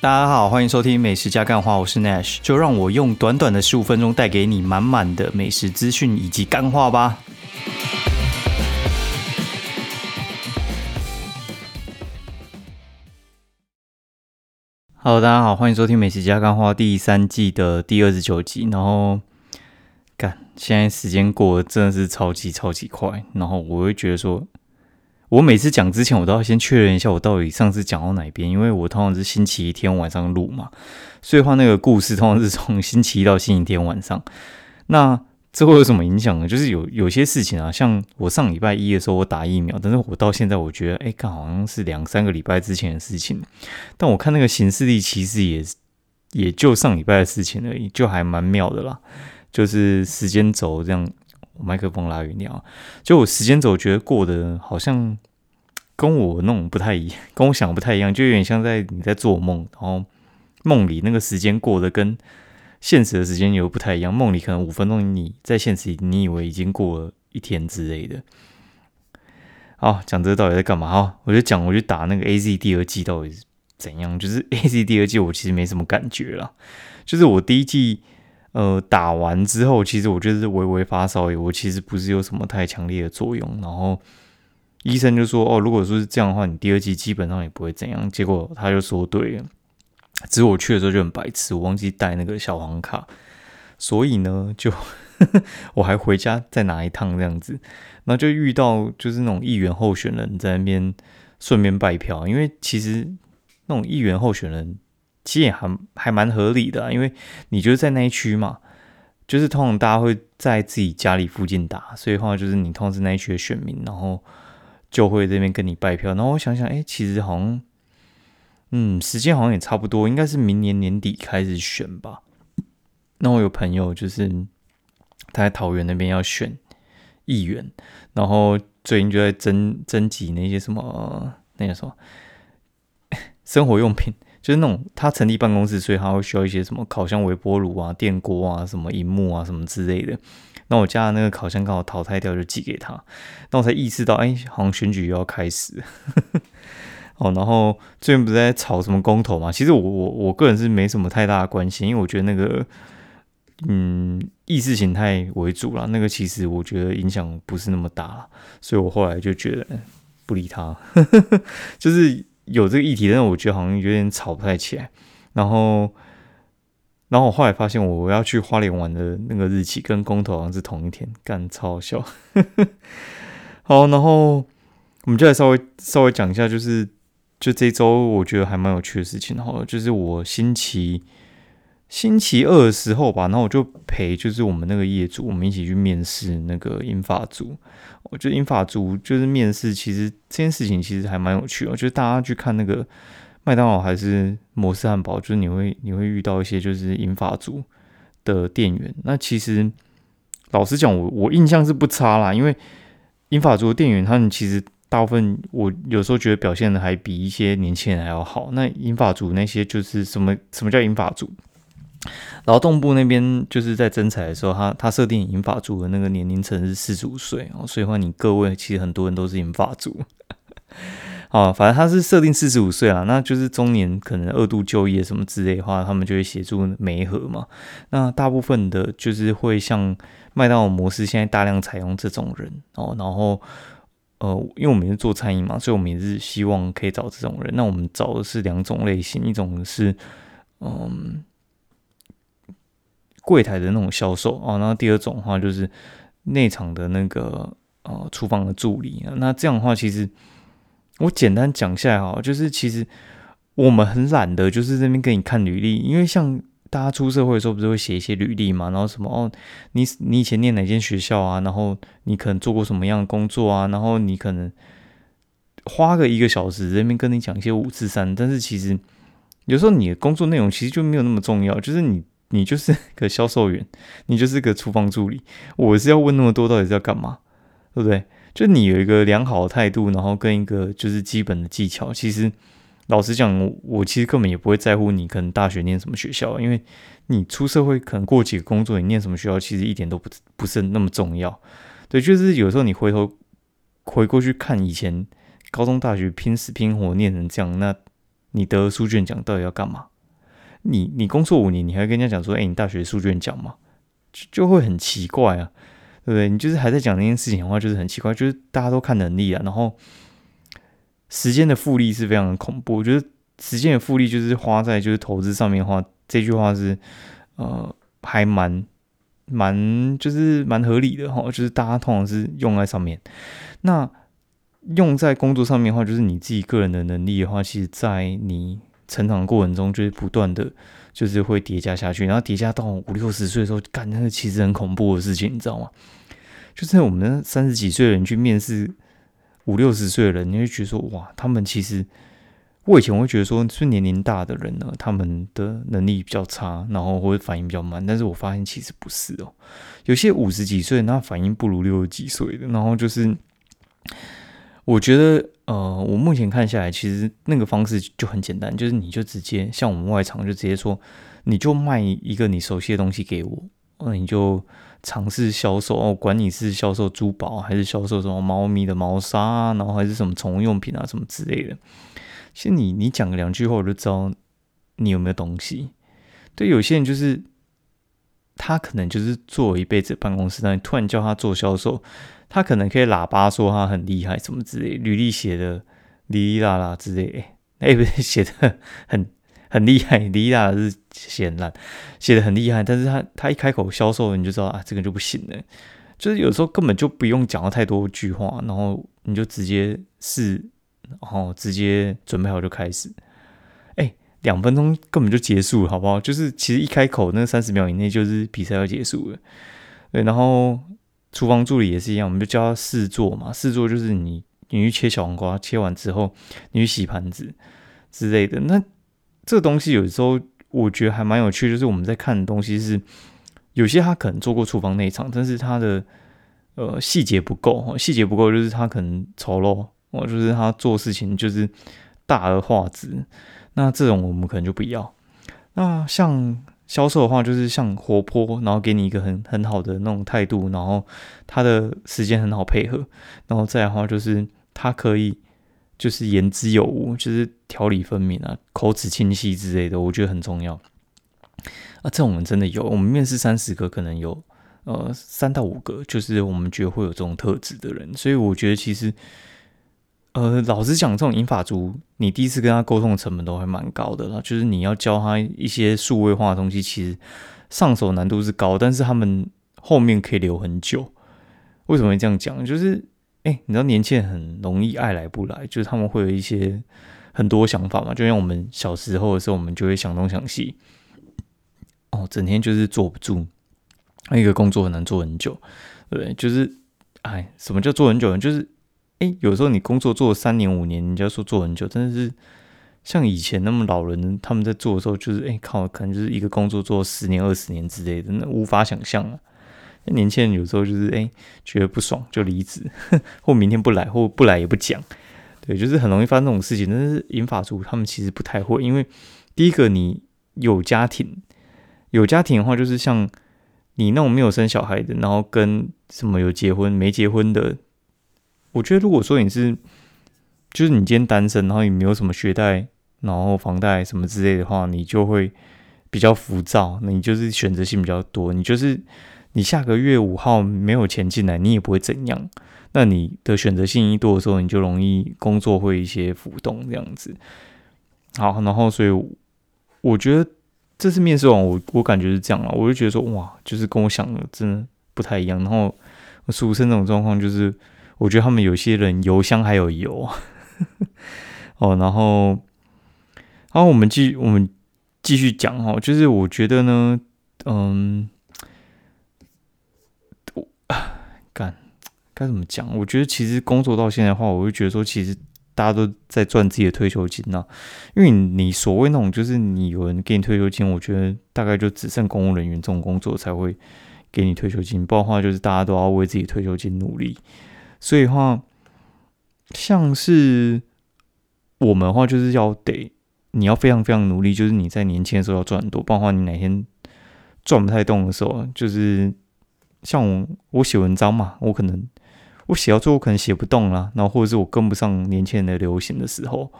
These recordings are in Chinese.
大家好，欢迎收听美食加干话，我是 Nash，就让我用短短的十五分钟带给你满满的美食资讯以及干话吧。Hello，大家好，欢迎收听美食加干话第三季的第二十九集。然后，干，现在时间过得真的是超级超级快，然后我会觉得说。我每次讲之前，我都要先确认一下我到底上次讲到哪边，因为我通常是星期一天晚上录嘛，所以话那个故事通常是从星期一到星期天晚上。那这会有什么影响呢？就是有有些事情啊，像我上礼拜一的时候我打疫苗，但是我到现在我觉得，哎，刚好像是两三个礼拜之前的事情。但我看那个行事历，其实也也就上礼拜的事情而已，就还蛮妙的啦。就是时间轴这样。麦克风拉远点啊！就我时间轴觉得过得好像跟我那种不太一样，跟我想不太一样，就有点像在你在做梦，然后梦里那个时间过得跟现实的时间又不太一样。梦里可能五分钟，你在现实你以为已经过了一天之类的。好，讲这到底在干嘛？哈，我就讲，我就打那个 A Z 第二季到底是怎样？就是 A Z 第二季，我其实没什么感觉了，就是我第一季。呃，打完之后，其实我就是微微发烧，我其实不是有什么太强烈的作用。然后医生就说：“哦，如果说是这样的话，你第二季基本上也不会怎样。”结果他就说对了，只是我去的时候就很白痴，我忘记带那个小黄卡，所以呢，就 我还回家再拿一趟这样子，然后就遇到就是那种议员候选人在那边顺便拜票，因为其实那种议员候选人。其实也还还蛮合理的，因为你就是在那一区嘛，就是通常大家会在自己家里附近打，所以话就是你通常是那一区的选民，然后就会这边跟你拜票。然后我想想，哎，其实好像，嗯，时间好像也差不多，应该是明年年底开始选吧。那我有朋友就是他在桃园那边要选议员，然后最近就在征征集那些什么那个什么 生活用品。就是那种他成立办公室，所以他会需要一些什么烤箱、微波炉啊、电锅啊、什么荧幕啊、什么之类的。那我家的那个烤箱刚好淘汰掉，就寄给他。那我才意识到，哎，好像选举又要开始。哦，然后最近不是在炒什么公投嘛？其实我我我个人是没什么太大的关心，因为我觉得那个嗯意识形态为主了，那个其实我觉得影响不是那么大，所以我后来就觉得不理他，就是。有这个议题，但是我觉得好像有点吵不太起来。然后，然后我后来发现，我要去花莲玩的那个日期跟公投好像是同一天，干超好笑。好，然后我们就来稍微稍微讲一下，就是就这周我觉得还蛮有趣的事情。然后就是我星期星期二的时候吧，然后我就陪就是我们那个业主，我们一起去面试那个英法组。我觉得英法族就是面试，其实这件事情其实还蛮有趣的。我觉得大家去看那个麦当劳还是摩斯汉堡，就是你会你会遇到一些就是英法族的店员。那其实老实讲，我我印象是不差啦，因为英法族的店员他们其实大部分我有时候觉得表现的还比一些年轻人还要好。那英法族那些就是什么什么叫英法族？劳动部那边就是在征才的时候，他他设定银发族的那个年龄层是四十五岁哦，所以话你各位其实很多人都是银发族，好，反正他是设定四十五岁啊，那就是中年可能二度就业什么之类的话，他们就会协助媒合嘛。那大部分的就是会像麦当劳模式，现在大量采用这种人哦，然后呃，因为我们是做餐饮嘛，所以我们也是希望可以找这种人。那我们找的是两种类型，一种是嗯。柜台的那种销售哦，然后第二种的话就是内场的那个呃厨房的助理那这样的话，其实我简单讲下来哈，就是其实我们很懒的，就是这边给你看履历，因为像大家出社会的时候不是会写一些履历嘛，然后什么哦，你你以前念哪间学校啊，然后你可能做过什么样的工作啊，然后你可能花个一个小时这边跟你讲一些五字三，但是其实有时候你的工作内容其实就没有那么重要，就是你。你就是个销售员，你就是个厨房助理。我是要问那么多，到底是要干嘛？对不对？就你有一个良好的态度，然后跟一个就是基本的技巧。其实老实讲，我其实根本也不会在乎你可能大学念什么学校，因为你出社会可能过几个工作，你念什么学校其实一点都不不是那么重要。对，就是有时候你回头回过去看以前高中大学拼死拼活念成这样，那你得书卷奖到底要干嘛？你你工作五年，你还跟人家讲说，哎，你大学数卷讲嘛，就就会很奇怪啊，对不对？你就是还在讲那件事情的话，就是很奇怪，就是大家都看能力啊，然后时间的复利是非常的恐怖。我觉得时间的复利就是花在就是投资上面的话，这句话是呃还蛮蛮就是蛮合理的哈，就是大家通常是用在上面，那。用在工作上面的话，就是你自己个人的能力的话，其实，在你成长过程中，就是不断的，就是会叠加下去，然后叠加到五六十岁的时候，干那个其实很恐怖的事情，你知道吗？就是我们三十几岁的人去面试五六十岁的人，你会觉得说，哇，他们其实，我以前会觉得说，是年龄大的人呢，他们的能力比较差，然后或者反应比较慢，但是我发现其实不是哦，有些五十几岁，那反应不如六十几岁的，然后就是。我觉得，呃，我目前看下来，其实那个方式就很简单，就是你就直接像我们外场就直接说，你就卖一个你熟悉的东西给我，那你就尝试销售哦，管你是销售珠宝还是销售什么猫咪的毛砂，然后还是什么宠物用品啊什么之类的。其实你你讲个两句话，我就知道你有没有东西。对，有些人就是他可能就是做一辈子办公室，但你突然叫他做销售。他可能可以喇叭说他很厉害什么之类，履历写的哩哩啦啦之类，哎不是写的很 很厉害，哩啦啦是写烂，写的很厉害，但是他他一开口销售你就知道啊，这个就不行了，就是有时候根本就不用讲到太多句话，然后你就直接是，然后直接准备好就开始，两分钟根本就结束了，好不好？就是其实一开口那三十秒以内就是比赛要结束了，对，然后。厨房助理也是一样，我们就教他试做嘛。试做就是你，你去切小黄瓜，切完之后你去洗盘子之类的。那这个东西有时候我觉得还蛮有趣，就是我们在看的东西是有些他可能做过厨房内场，但是他的呃细节不够，细节不够就是他可能丑陋，哦，就是他做事情就是大而化之。那这种我们可能就不要。那像。销售的话，就是像活泼，然后给你一个很很好的那种态度，然后他的时间很好配合，然后再的话就是他可以就是言之有物，就是条理分明啊，口齿清晰之类的，我觉得很重要。啊，这种人真的有，我们面试三十个，可能有呃三到五个，就是我们觉得会有这种特质的人，所以我觉得其实。呃，老实讲，这种银发族，你第一次跟他沟通的成本都还蛮高的啦。就是你要教他一些数位化的东西，其实上手难度是高，但是他们后面可以留很久。为什么会这样讲？就是，哎，你知道年轻人很容易爱来不来，就是他们会有一些很多想法嘛。就像我们小时候的时候，我们就会想东想西，哦，整天就是坐不住，那一个工作很难做很久，对，就是，哎，什么叫做很久呢？就是。哎，有时候你工作做三年五年，人家说做很久，真的是像以前那么老人他们在做的时候，就是哎靠，可能就是一个工作做十年二十年之类的，那无法想象啊。年轻人有时候就是哎觉得不爽就离职，或明天不来，或不来也不讲，对，就是很容易发生这种事情。但是银法族他们其实不太会，因为第一个你有家庭，有家庭的话，就是像你那种没有生小孩的，然后跟什么有结婚没结婚的。我觉得，如果说你是，就是你今天单身，然后你没有什么学贷，然后房贷什么之类的话，你就会比较浮躁。那你就是选择性比较多，你就是你下个月五号没有钱进来，你也不会怎样。那你的选择性一多的时候，你就容易工作会一些浮动这样子。好，然后所以我觉得这次面试完，我我感觉是这样啊，我就觉得说哇，就是跟我想的真的不太一样。然后俗称这种状况就是。我觉得他们有些人油箱还有油 哦，然后，然后我们继我们继续讲哈，就是我觉得呢，嗯，我干该怎么讲？我觉得其实工作到现在的话，我就觉得说，其实大家都在赚自己的退休金呐，因为你所谓那种就是你有人给你退休金，我觉得大概就只剩公务人员这种工作才会给你退休金，不然的话就是大家都要为自己退休金努力。所以话，像是我们的话，就是要得你要非常非常努力，就是你在年轻的时候要赚很多，不然的话，你哪天赚不太动的时候，就是像我我写文章嘛，我可能我写到最后可能写不动了，然后或者是我跟不上年轻人的流行的时候，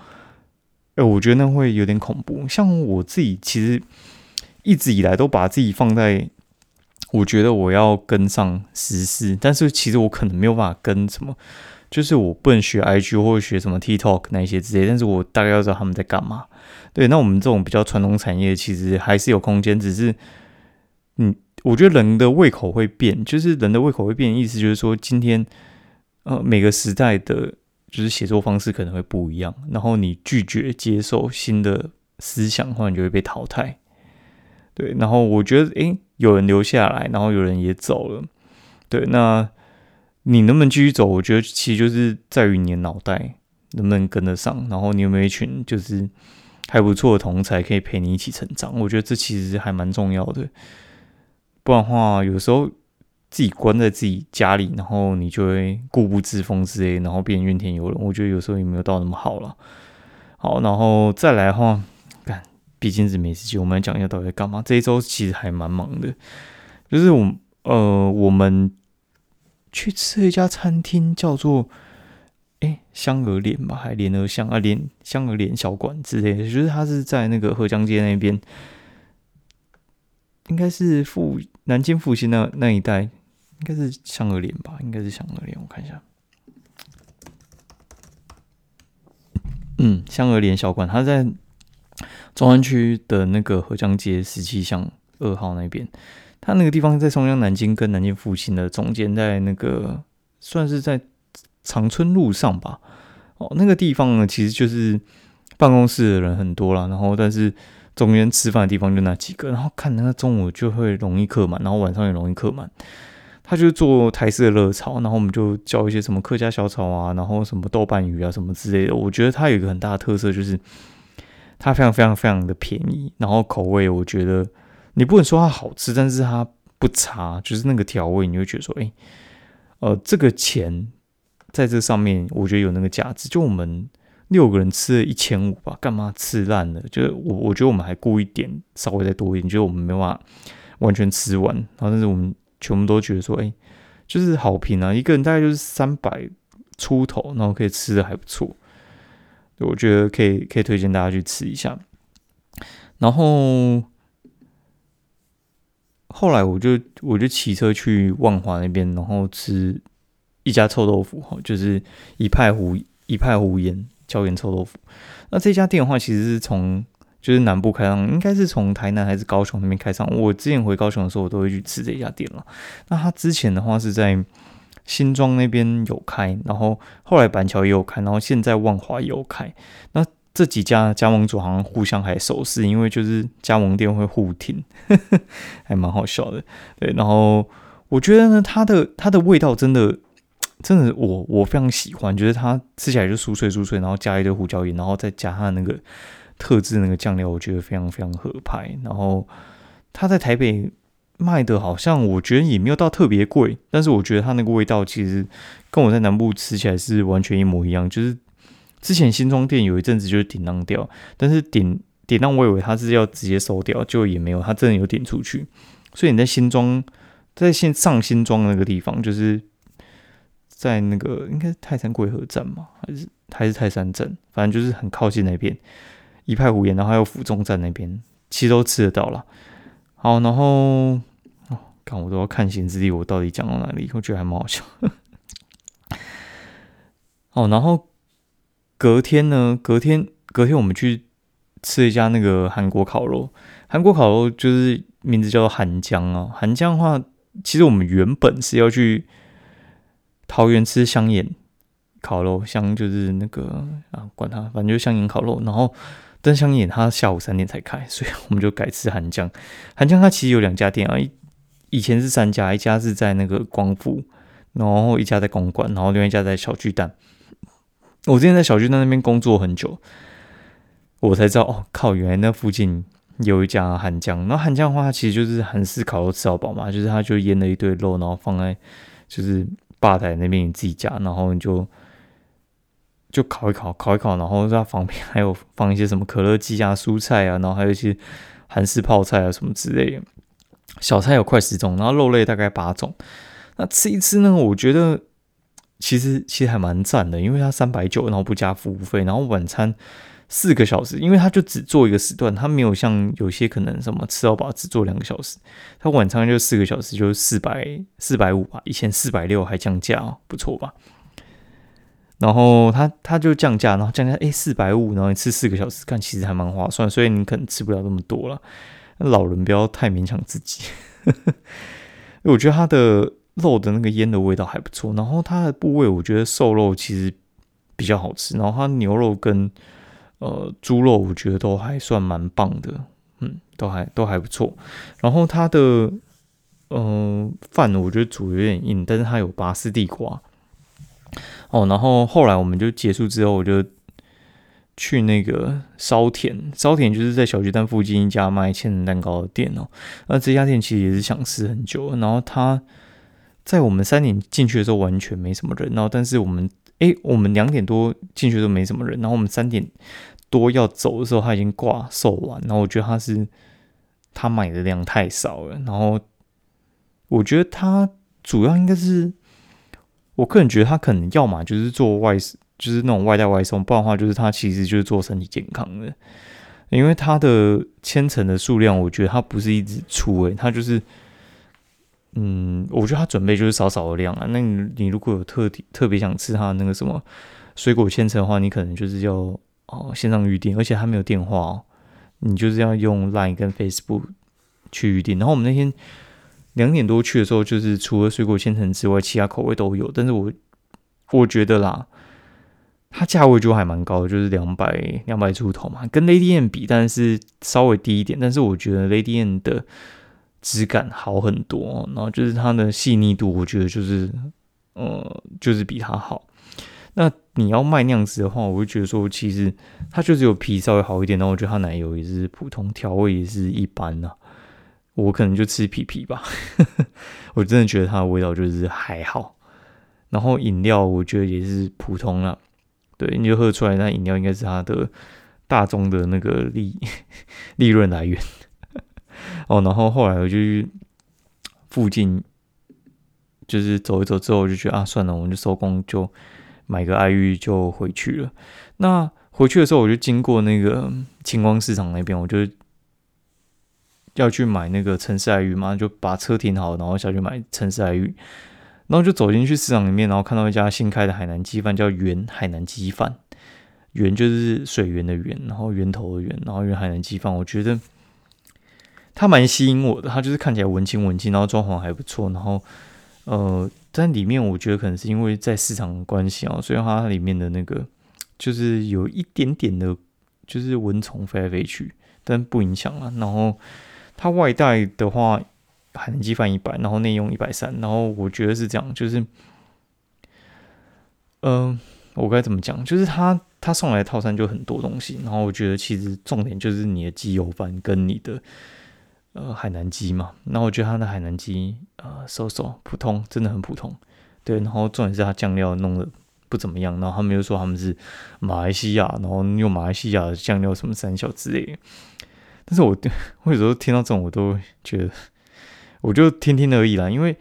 哎，我觉得那会有点恐怖。像我自己，其实一直以来都把自己放在，我觉得我要跟上时事，但是其实我可能没有办法跟什么，就是我不能学 IG 或者学什么 TikTok 那一些之类，但是我大概要知道他们在干嘛。对，那我们这种比较传统产业，其实还是有空间，只是，嗯，我觉得人的胃口会变，就是人的胃口会变，意思就是说，今天，呃，每个时代的。就是写作方式可能会不一样，然后你拒绝接受新的思想，或者你就会被淘汰。对，然后我觉得，诶，有人留下来，然后有人也走了。对，那你能不能继续走？我觉得其实就是在于你的脑袋能不能跟得上，然后你有没有一群就是还不错的同才可以陪你一起成长。我觉得这其实还蛮重要的。不然的话，有时候。自己关在自己家里，然后你就会固步自封之类，然后变怨天尤人。我觉得有时候也没有到那么好了。好，然后再来的话，毕竟是美食节，我们来讲一下到底在干嘛。这一周其实还蛮忙的，就是我呃，我们去吃一家餐厅，叫做哎香鹅脸吧，还莲鹅香啊，莲香鹅脸小馆之类的，就是它是在那个河江街那边，应该是复南京复兴那那一带。应该是香鹅脸吧，应该是香鹅脸，我看一下。嗯，香鹅脸小馆，它在中山区的那个合江街十七巷二号那边。它那个地方在松江南京跟南京复兴的中间，在那个算是在长春路上吧。哦，那个地方呢，其实就是办公室的人很多了，然后但是中间吃饭的地方就那几个，然后看那个中午就会容易客满，然后晚上也容易客满。他就做台式的热炒，然后我们就叫一些什么客家小炒啊，然后什么豆瓣鱼啊什么之类的。我觉得它有一个很大的特色，就是它非常非常非常的便宜，然后口味我觉得你不能说它好吃，但是它不差，就是那个调味你会觉得说，哎，呃，这个钱在这上面我觉得有那个价值。就我们六个人吃了一千五吧，干嘛吃烂了？就是我我觉得我们还顾一点，稍微再多一点，就是我们没办法完全吃完，然后但是我们。全部都觉得说，哎，就是好评啊！一个人大概就是三百出头，然后可以吃的还不错，我觉得可以可以推荐大家去吃一下。然后后来我就我就骑车去万华那边，然后吃一家臭豆腐，哈，就是一派胡一派胡言椒盐臭豆腐。那这家店的话，其实是从就是南部开上，应该是从台南还是高雄那边开上。我之前回高雄的时候，我都会去吃这家店了。那他之前的话是在新庄那边有开，然后后来板桥也有开，然后现在万华也有开。那这几家加盟主好像互相还熟识，因为就是加盟店会互挺，还蛮好笑的。对，然后我觉得呢，它的它的味道真的真的我我非常喜欢，觉得它吃起来就酥脆酥脆，然后加一堆胡椒盐，然后再加它那个。特制那个酱料，我觉得非常非常合拍。然后它在台北卖的好像，我觉得也没有到特别贵，但是我觉得它那个味道其实跟我在南部吃起来是完全一模一样。就是之前新庄店有一阵子就是顶浪掉，但是顶顶浪我以为它是要直接收掉，就也没有，它真的有顶出去。所以你在新庄，在新上新庄那个地方，就是在那个应该是泰山贵和站嘛，还是还是泰山镇，反正就是很靠近那边。一派胡言，然后还有府中站那边，其实都吃得到了。好，然后哦，看我都要看行之地，我到底讲到哪里？我觉得还蛮好笑。哦，然后隔天呢？隔天隔天我们去吃一家那个韩国烤肉。韩国烤肉就是名字叫做韩江啊。韩江的话，其实我们原本是要去桃园吃香眼烤肉，香就是那个啊，管它，反正就香眼烤肉，然后。灯香眼，它下午三点才开，所以我们就改吃韩江。韩江它其实有两家店啊，以以前是三家，一家是在那个光复，然后一家在公馆，然后另外一家在小巨蛋。我之前在小巨蛋那边工作很久，我才知道哦，靠，原来那附近有一家韩江。那韩江的话，它其实就是韩式烤肉吃到饱嘛，就是它就腌了一堆肉，然后放在就是吧台那边你自己夹，然后你就。就烤一烤，烤一烤，然后在旁边还有放一些什么可乐鸡啊、蔬菜啊，然后还有一些韩式泡菜啊什么之类的。小菜有快十种，然后肉类大概八种。那吃一吃呢，我觉得其实其实还蛮赞的，因为它三百九，然后不加服务费，然后晚餐四个小时，因为他就只做一个时段，他没有像有些可能什么吃到饱只做两个小时，他晚餐就四个小时，就是四百四百五吧，以前四百六还降价，不错吧？然后他他就降价，然后降价哎四百五，然后你吃四个小时，看其实还蛮划算，所以你可能吃不了那么多了。老人不要太勉强自己，我觉得他的肉的那个烟的味道还不错，然后它的部位我觉得瘦肉其实比较好吃，然后它牛肉跟呃，猪肉我觉得都还算蛮棒的，嗯，都还都还不错。然后它的嗯饭我觉得煮有点硬，但是它有拔丝地瓜。哦，然后后来我们就结束之后，我就去那个烧田，烧田就是在小巨蛋附近一家卖千层蛋糕的店哦。那这家店其实也是想吃很久，然后他在我们三点进去的时候完全没什么人，然后但是我们。哎，我们两点多进去都没什么人，然后我们三点多要走的时候，他已经挂售完。然后我觉得他是他买的量太少了，然后我觉得他主要应该是，我个人觉得他可能要么就是做外，就是那种外带外送，不然的话就是他其实就是做身体健康的，因为他的千层的数量，我觉得他不是一直出，诶，他就是。嗯，我觉得他准备就是少少的量啊。那你你如果有特特别想吃他那个什么水果千层的话，你可能就是要哦线上预订，而且他没有电话哦，你就是要用 Line 跟 Facebook 去预订。然后我们那天两点多去的时候，就是除了水果千层之外，其他口味都有。但是我我觉得啦，它价位就还蛮高的，就是两百两百出头嘛，跟 Lady M 比，但是稍微低一点。但是我觉得 Lady M 的。质感好很多，然后就是它的细腻度，我觉得就是，呃，就是比它好。那你要卖那样子的话，我会觉得说，其实它就是有皮稍微好一点。然后我觉得它奶油也是普通，调味也是一般呐。我可能就吃皮皮吧，我真的觉得它的味道就是还好。然后饮料我觉得也是普通了，对，你就喝出来那饮料应该是它的大众的那个利 利润来源。哦，然后后来我就去附近就是走一走之后，我就觉得啊，算了，我们就收工，就买个爱玉就回去了。那回去的时候，我就经过那个晴光市场那边，我就要去买那个城市爱玉嘛，就把车停好，然后下去买城市爱玉。然后就走进去市场里面，然后看到一家新开的海南鸡饭，叫源海南鸡饭。源就是水源的源，然后源头的源，然后源海南鸡饭，我觉得。它蛮吸引我的，它就是看起来文青文青，然后装潢还不错，然后呃，在里面我觉得可能是因为在市场关系啊，所以它里面的那个就是有一点点的，就是蚊虫飞来飞去，但不影响啊。然后它外带的话，海南鸡饭一百，然后内用一百三，然后我觉得是这样，就是嗯，我该怎么讲？就是他他送来的套餐就很多东西，然后我觉得其实重点就是你的鸡油饭跟你的。呃，海南鸡嘛，那我觉得它的海南鸡呃，瘦瘦普通，真的很普通。对，然后重点是它酱料弄得不怎么样，然后他们又说他们是马来西亚，然后用马来西亚的酱料什么三小之类的。但是我 我有时候听到这种，我都觉得我就听听而已啦。因为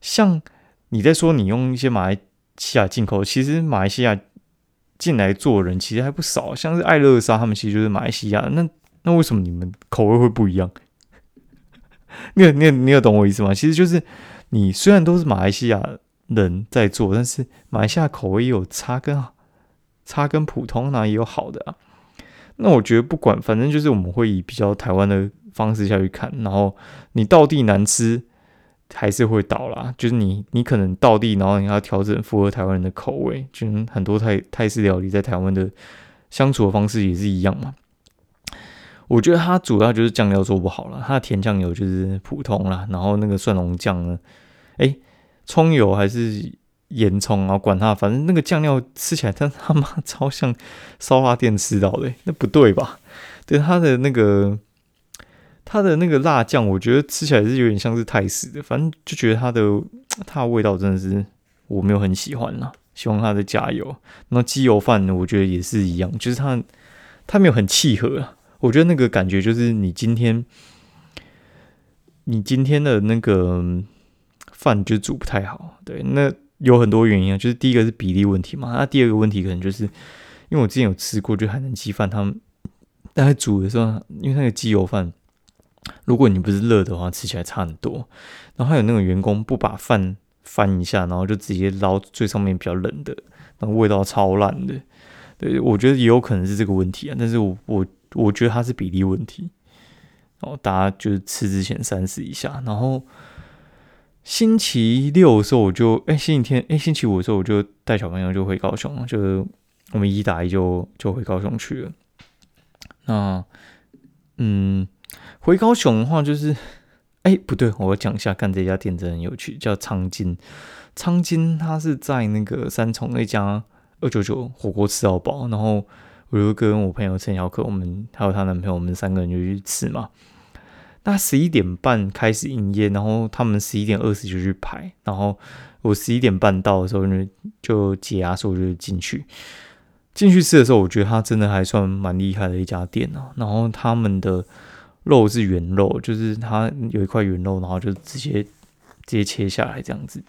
像你在说你用一些马来西亚进口，其实马来西亚进来做人其实还不少，像是爱乐沙他们其实就是马来西亚。那那为什么你们口味会不一样？你你你有懂我意思吗？其实就是你虽然都是马来西亚人在做，但是马来西亚口味也有差跟差跟普通那也有好的啊。那我觉得不管，反正就是我们会以比较台湾的方式下去看，然后你到地难吃还是会倒啦。就是你你可能到地，然后你要调整符合台湾人的口味，就很多泰泰式料理在台湾的相处的方式也是一样嘛。我觉得它主要就是酱料做不好了，它的甜酱油就是普通啦，然后那个蒜蓉酱呢，哎，葱油还是盐葱啊，管它，反正那个酱料吃起来，它他妈超像烧腊店吃到的，那不对吧？对它的那个它的那个辣酱，我觉得吃起来是有点像是泰式的，反正就觉得它的它的味道真的是我没有很喜欢啦，希望它的加油。那鸡油饭呢，我觉得也是一样，就是它它没有很契合啊。我觉得那个感觉就是你今天，你今天的那个饭就煮不太好，对，那有很多原因啊，就是第一个是比例问题嘛，那第二个问题可能就是因为我之前有吃过，就海南鸡饭，他们大概煮的时候，因为那个鸡油饭，如果你不是热的话，吃起来差很多。然后还有那种员工不把饭翻一下，然后就直接捞最上面比较冷的，那味道超烂的。对，我觉得也有可能是这个问题啊，但是我我我觉得它是比例问题。哦，大家就是吃之前三思一下。然后星期六的时候，我就哎，星期天哎，星期五的时候我就带小朋友就回高雄，就是我们一打一就就回高雄去了。那嗯，回高雄的话就是。哎，不对，我要讲一下，看这家店真的很有趣，叫苍金。苍金它是在那个三重那家二九九火锅吃到饱，然后我就跟我朋友陈小可，我们还有她男朋友，我们三个人就去吃嘛。那十一点半开始营业，然后他们十一点二十就去排，然后我十一点半到的时候就就解压，所以我就进去。进去吃的时候，我觉得它真的还算蛮厉害的一家店哦。然后他们的。肉是原肉，就是它有一块原肉，然后就直接直接切下来这样子。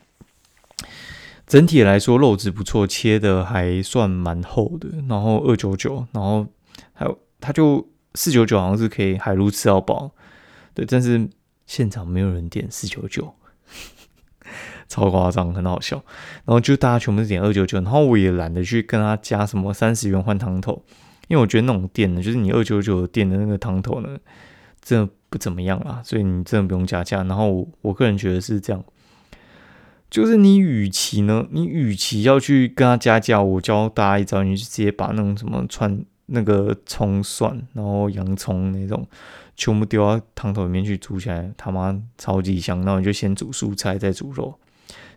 整体来说，肉质不错，切的还算蛮厚的。然后二九九，然后还有它就四九九，好像是可以海陆吃到饱。对，但是现场没有人点四九九，超夸张，很好笑。然后就大家全部是点二九九，然后我也懒得去跟他加什么三十元换汤头，因为我觉得那种店呢，就是你二九九店的那个汤头呢。真的不怎么样啊，所以你真的不用加价。然后我个人觉得是这样，就是你与其呢，你与其要去跟他加价，我教大家一招，你就直接把那种什么串那个葱蒜，然后洋葱那种全部丢到汤头里面去煮起来，他妈超级香。然后你就先煮蔬菜，再煮肉，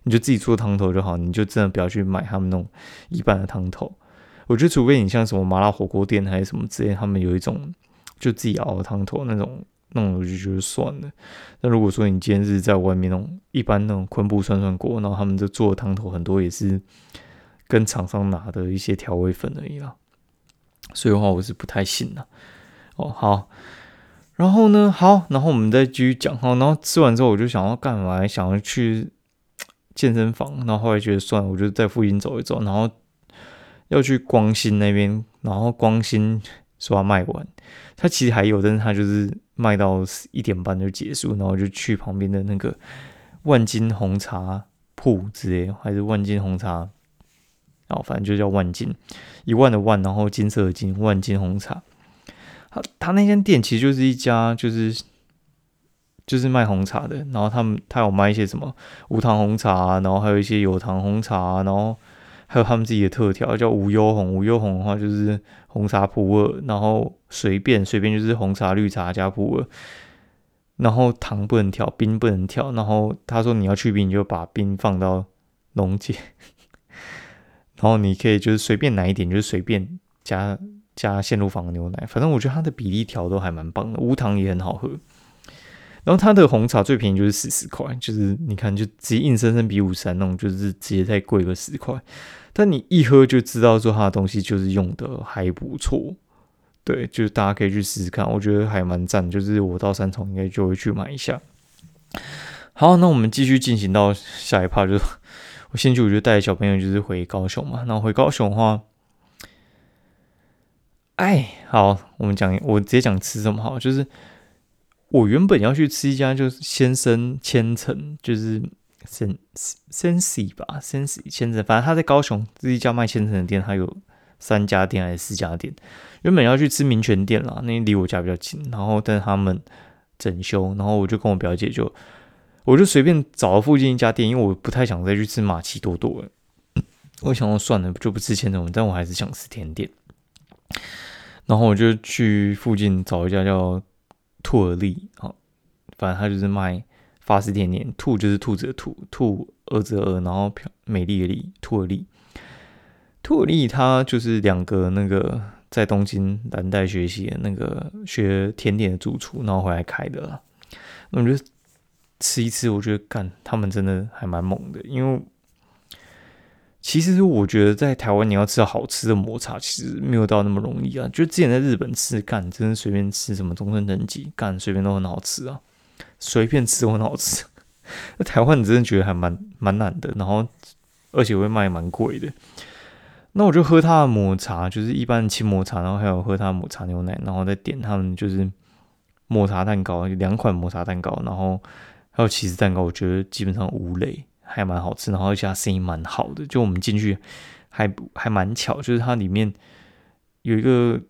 你就自己做汤头就好。你就真的不要去买他们那种一般的汤头。我觉得除非你像什么麻辣火锅店还是什么之类，他们有一种。就自己熬的汤头那种，那种我就觉得算了。那如果说你今天是在外面那种一般那种昆布涮涮锅，然后他们这做的汤头很多也是跟厂商拿的一些调味粉而已啦。所以的话，我是不太信的。哦，好，然后呢，好，然后我们再继续讲哈。然后吃完之后，我就想要干嘛？想要去健身房。然后后来觉得算了，我就在附近走一走。然后要去光新那边，然后光新。说要卖完，他其实还有，但是他就是卖到一点半就结束，然后就去旁边的那个万金红茶铺之类，还是万金红茶，然后反正就叫万金，一万的万，然后金色的金，万金红茶。他他那间店其实就是一家就是就是卖红茶的，然后他们他有卖一些什么无糖红茶，然后还有一些有糖红茶，然后。还有他们自己的特调，叫无忧红。无忧红的话就是红茶普洱，然后随便随便就是红茶、绿茶加普洱，然后糖不能调，冰不能调。然后他说你要去冰，你就把冰放到溶解，然后你可以就是随便拿一点，就是随便加加鲜乳坊的牛奶。反正我觉得它的比例调都还蛮棒的，无糖也很好喝。然后它的红茶最便宜就是四十块，就是你看就直接硬生生比五三那种，就是直接再贵个十块。但你一喝就知道说它的东西就是用的还不错，对，就是大家可以去试试看，我觉得还蛮赞。就是我到三重应该就会去买一下。好，那我们继续进行到下一趴，就是我先去，我就带小朋友就是回高雄嘛。然后回高雄的话，哎，好，我们讲，我直接讲吃什么好，就是。我原本要去吃一家，就是先生千层，就是 sen sensi 吧，sensi 千层，反正他在高雄是一家卖千层的店，他有三家店还是四家店。原本要去吃民权店啦，那离我家比较近，然后但是他们整修，然后我就跟我表姐就，我就随便找了附近一家店，因为我不太想再去吃马奇多多了。我想说算了，就不吃千层，但我还是想吃甜点。然后我就去附近找一家叫。兔儿丽，好，反正他就是卖法式甜点。兔就是兔子的兔，兔儿子的儿，然后漂美丽的丽，兔儿丽。兔儿丽他就是两个那个在东京蓝带学习的那个学甜点的主厨，然后回来开的。那我觉得吃一次，我觉得干他们真的还蛮猛的，因为。其实我觉得在台湾你要吃到好吃的抹茶，其实没有到那么容易啊。就之前在日本吃，干真的随便吃什么中村等级，干随便都很好吃啊，随便吃都很好吃。那 台湾你真的觉得还蛮蛮难的，然后而且会卖蛮贵的。那我就喝他的抹茶，就是一般清抹茶，然后还有喝他的抹茶牛奶，然后再点他们就是抹茶蛋糕，两款抹茶蛋糕，然后还有起司蛋糕，我觉得基本上无雷，还蛮好吃，然后而且声音蛮好的，就我们进去还还蛮巧，就是它里面有一个，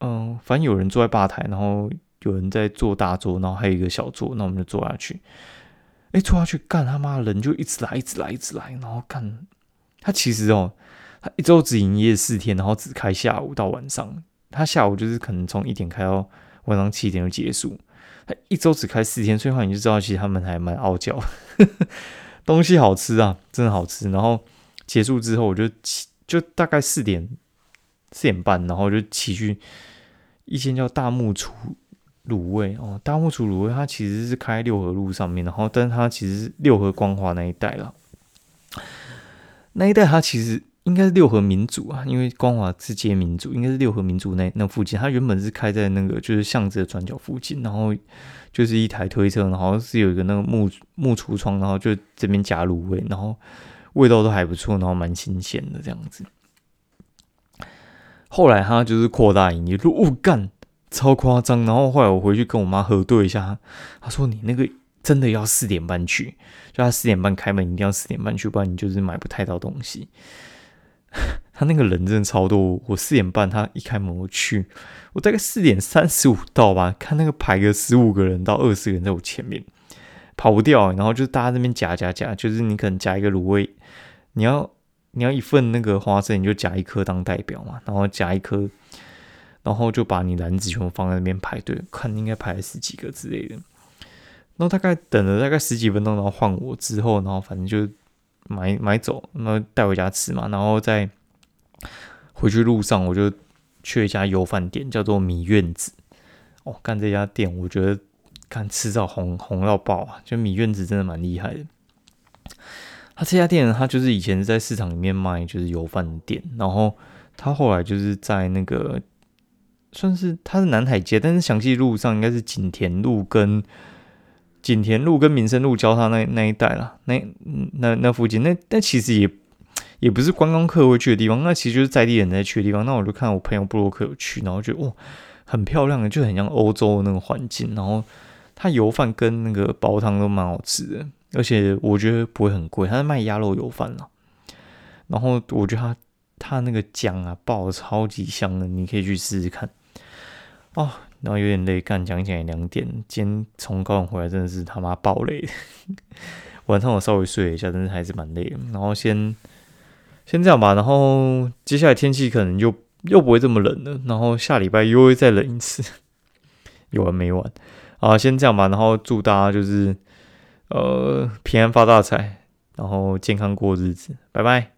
嗯，反正有人坐在吧台，然后有人在坐大桌，然后还有一个小桌，那我们就坐下去，哎，坐下去干他妈人就一直来，一直来，一直来，然后干他其实哦。他一周只营业四天，然后只开下午到晚上。他下午就是可能从一点开到晚上七点就结束。他一周只开四天，所以话你就知道，其实他们还蛮傲娇。东西好吃啊，真的好吃。然后结束之后，我就骑，就大概四点四点半，然后就骑去一间叫大木厨卤味哦。大木厨卤味，它其实是开六合路上面，然后但是它其实是六合光华那一带了。那一带它其实。应该是六合民主啊，因为光华是接民主，应该是六合民主那那附近。它原本是开在那个就是巷子的转角附近，然后就是一台推车，然后是有一个那个木木橱窗，然后就这边加卤味，然后味道都还不错，然后蛮新鲜的这样子。后来他就是扩大营业，说哦干超夸张，然后后来我回去跟我妈核对一下，她说你那个真的要四点半去，就他四点半开门，一定要四点半去，不然你就是买不太到东西。他那个人真的超多，我四点半他一开门我去，我大概四点三十五到吧，看那个排个十五个人到二十个人在我前面，跑不掉。然后就是大家那边夹夹夹，就是你可能夹一个卤味，你要你要一份那个花生，你就夹一颗当代表嘛，然后夹一颗，然后就把你篮子全部放在那边排队，看应该排十几个之类的。然后大概等了大概十几分钟，然后换我之后，然后反正就。买买走，那带回家吃嘛。然后在回去路上，我就去一家油饭店，叫做米院子。哦，干这家店，我觉得看吃到红红到爆啊！就米院子真的蛮厉害的。他这家店，他就是以前在市场里面卖就是油饭店，然后他后来就是在那个算是他是南海街，但是详细路上应该是景田路跟。景田路跟民生路交叉那那一带啦，那那那附近，那那其实也也不是观光客会去的地方，那其实就是在地人在去的地方。那我就看我朋友布洛克有去，然后觉得哇，很漂亮的，就很像欧洲的那个环境。然后它油饭跟那个煲汤都蛮好吃的，而且我觉得不会很贵，它是卖鸭肉油饭啦。然后我觉得它它那个姜啊爆的超级香的，你可以去试试看哦。然后有点累，干讲起来两点。今天从高雄回来真的是他妈爆累。晚上我稍微睡了一下，但是还是蛮累的。然后先先这样吧。然后接下来天气可能又又不会这么冷了。然后下礼拜又会再冷一次，有完没完？啊，先这样吧。然后祝大家就是呃平安发大财，然后健康过日子。拜拜。